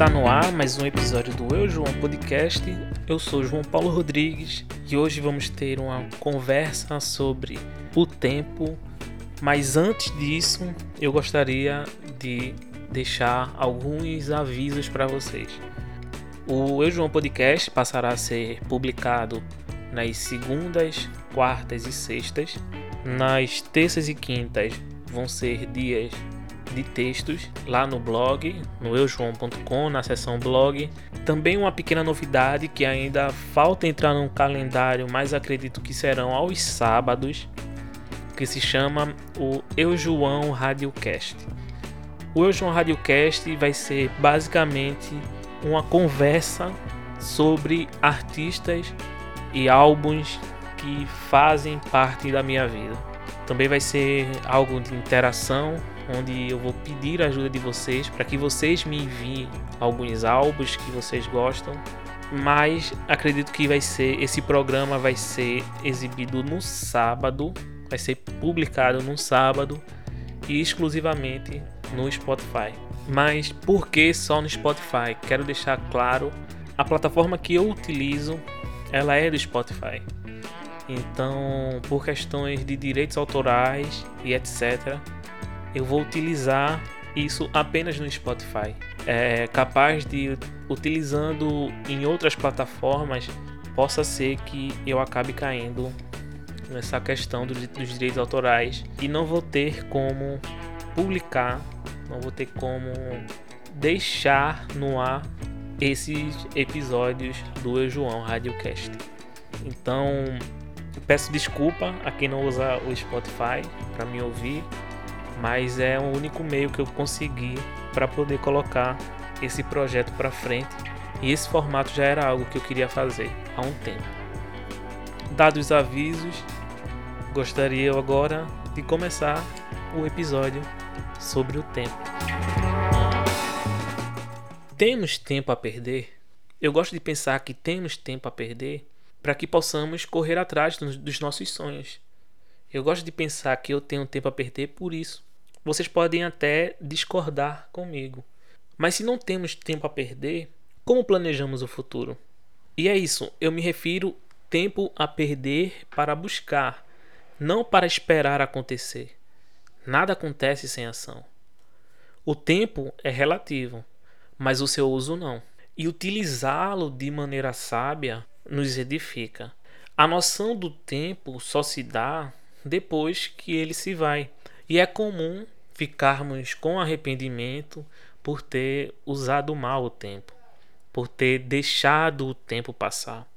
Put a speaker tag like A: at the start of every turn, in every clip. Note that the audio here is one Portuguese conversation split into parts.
A: Está no ar mais um episódio do Eu João Podcast. Eu sou João Paulo Rodrigues e hoje vamos ter uma conversa sobre o tempo. Mas antes disso, eu gostaria de deixar alguns avisos para vocês. O Eu João Podcast passará a ser publicado nas segundas, quartas e sextas. Nas terças e quintas vão ser dias de textos lá no blog, no eujoão.com, na seção blog. Também uma pequena novidade que ainda falta entrar no calendário, mas acredito que serão aos sábados, que se chama o Eu João Radiocast. O Eu João Radiocast vai ser basicamente uma conversa sobre artistas e álbuns que fazem parte da minha vida. Também vai ser algo de interação, onde eu vou pedir a ajuda de vocês para que vocês me enviem alguns álbuns que vocês gostam. Mas acredito que vai ser esse programa vai ser exibido no sábado, vai ser publicado no sábado e exclusivamente no Spotify. Mas por que só no Spotify? Quero deixar claro, a plataforma que eu utilizo, ela é do Spotify. Então, por questões de direitos autorais e etc, eu vou utilizar isso apenas no Spotify. É capaz de utilizando em outras plataformas possa ser que eu acabe caindo nessa questão dos, direitos autorais e não vou ter como publicar não vou ter como deixar no ar esses episódios do Eu João Radiocast. Então, peço desculpa a quem não usa o Spotify para me ouvir, mas é o único meio que eu consegui para poder colocar esse projeto para frente. E esse formato já era algo que eu queria fazer há um tempo. Dados os avisos, gostaria agora de começar o episódio sobre o tempo. Temos tempo a perder? Eu gosto de pensar que temos tempo a perder para que possamos correr atrás dos nossos sonhos. Eu gosto de pensar que eu tenho tempo a perder por isso. Vocês podem até discordar comigo. Mas se não temos tempo a perder, como planejamos o futuro? E é isso, eu me refiro tempo a perder para buscar, não para esperar acontecer. Nada acontece sem ação. O tempo é relativo, mas o seu uso não. E utilizá-lo de maneira sábia nos edifica. A noção do tempo só se dá depois que ele se vai. E é comum ficarmos com arrependimento por ter usado mal o tempo, por ter deixado o tempo passar.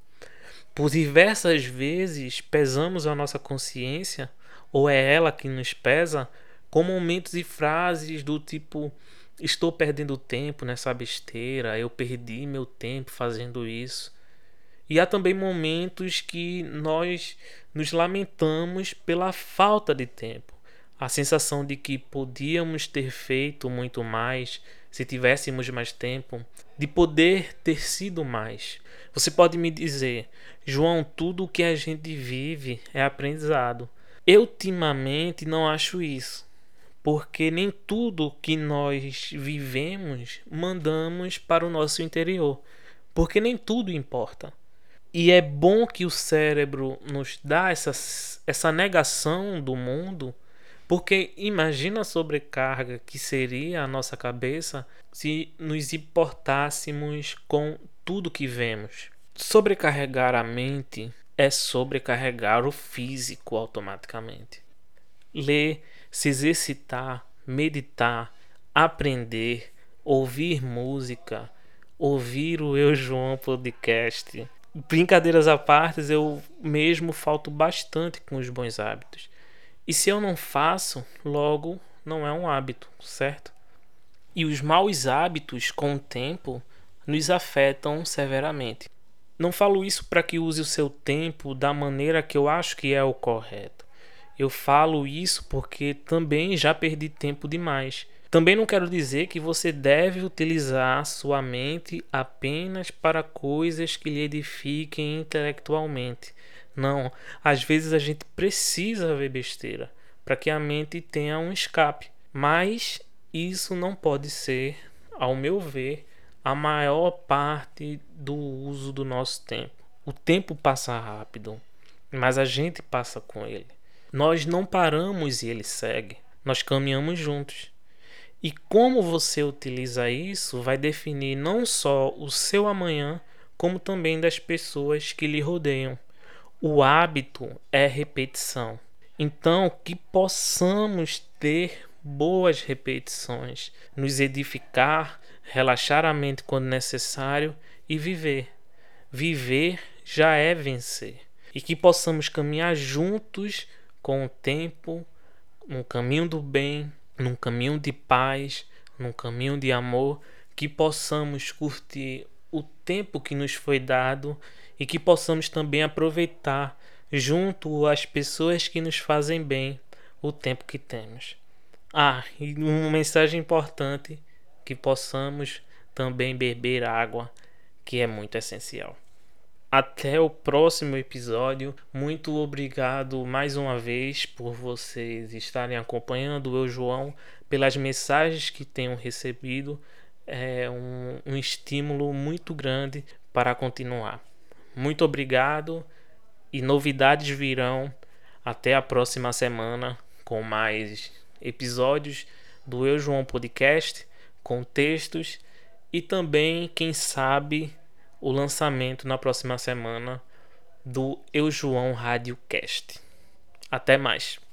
A: Por diversas vezes pesamos a nossa consciência ou é ela que nos pesa com momentos e frases do tipo estou perdendo tempo nessa besteira, eu perdi meu tempo fazendo isso. E há também momentos que nós nos lamentamos pela falta de tempo. A sensação de que podíamos ter feito muito mais se tivéssemos mais tempo, de poder ter sido mais. Você pode me dizer, João, tudo o que a gente vive é aprendizado. Eu ultimamente não acho isso, porque nem tudo que nós vivemos mandamos para o nosso interior, porque nem tudo importa. E é bom que o cérebro nos dá essa, essa negação do mundo, porque imagina a sobrecarga que seria a nossa cabeça se nos importássemos com tudo que vemos. Sobrecarregar a mente é sobrecarregar o físico automaticamente. Ler, se exercitar, meditar, aprender, ouvir música, ouvir o Eu João podcast. Brincadeiras à parte, eu mesmo falto bastante com os bons hábitos. E se eu não faço, logo não é um hábito, certo? E os maus hábitos, com o tempo, nos afetam severamente. Não falo isso para que use o seu tempo da maneira que eu acho que é o correto. Eu falo isso porque também já perdi tempo demais. Também não quero dizer que você deve utilizar sua mente apenas para coisas que lhe edifiquem intelectualmente. Não, às vezes a gente precisa ver besteira para que a mente tenha um escape. Mas isso não pode ser, ao meu ver, a maior parte do uso do nosso tempo. O tempo passa rápido, mas a gente passa com ele. Nós não paramos e ele segue. Nós caminhamos juntos. E como você utiliza isso vai definir não só o seu amanhã, como também das pessoas que lhe rodeiam. O hábito é repetição. Então, que possamos ter boas repetições, nos edificar, relaxar a mente quando necessário e viver. Viver já é vencer. E que possamos caminhar juntos com o tempo, num caminho do bem, num caminho de paz, num caminho de amor, que possamos curtir o tempo que nos foi dado e que possamos também aproveitar junto às pessoas que nos fazem bem o tempo que temos. Ah, e uma mensagem importante que possamos também beber água, que é muito essencial. Até o próximo episódio. Muito obrigado mais uma vez por vocês estarem acompanhando eu, João, pelas mensagens que tenho recebido. É um, um estímulo muito grande para continuar. Muito obrigado e novidades virão até a próxima semana com mais episódios do Eu João Podcast, com textos e também, quem sabe, o lançamento na próxima semana do Eu João Radiocast. Até mais.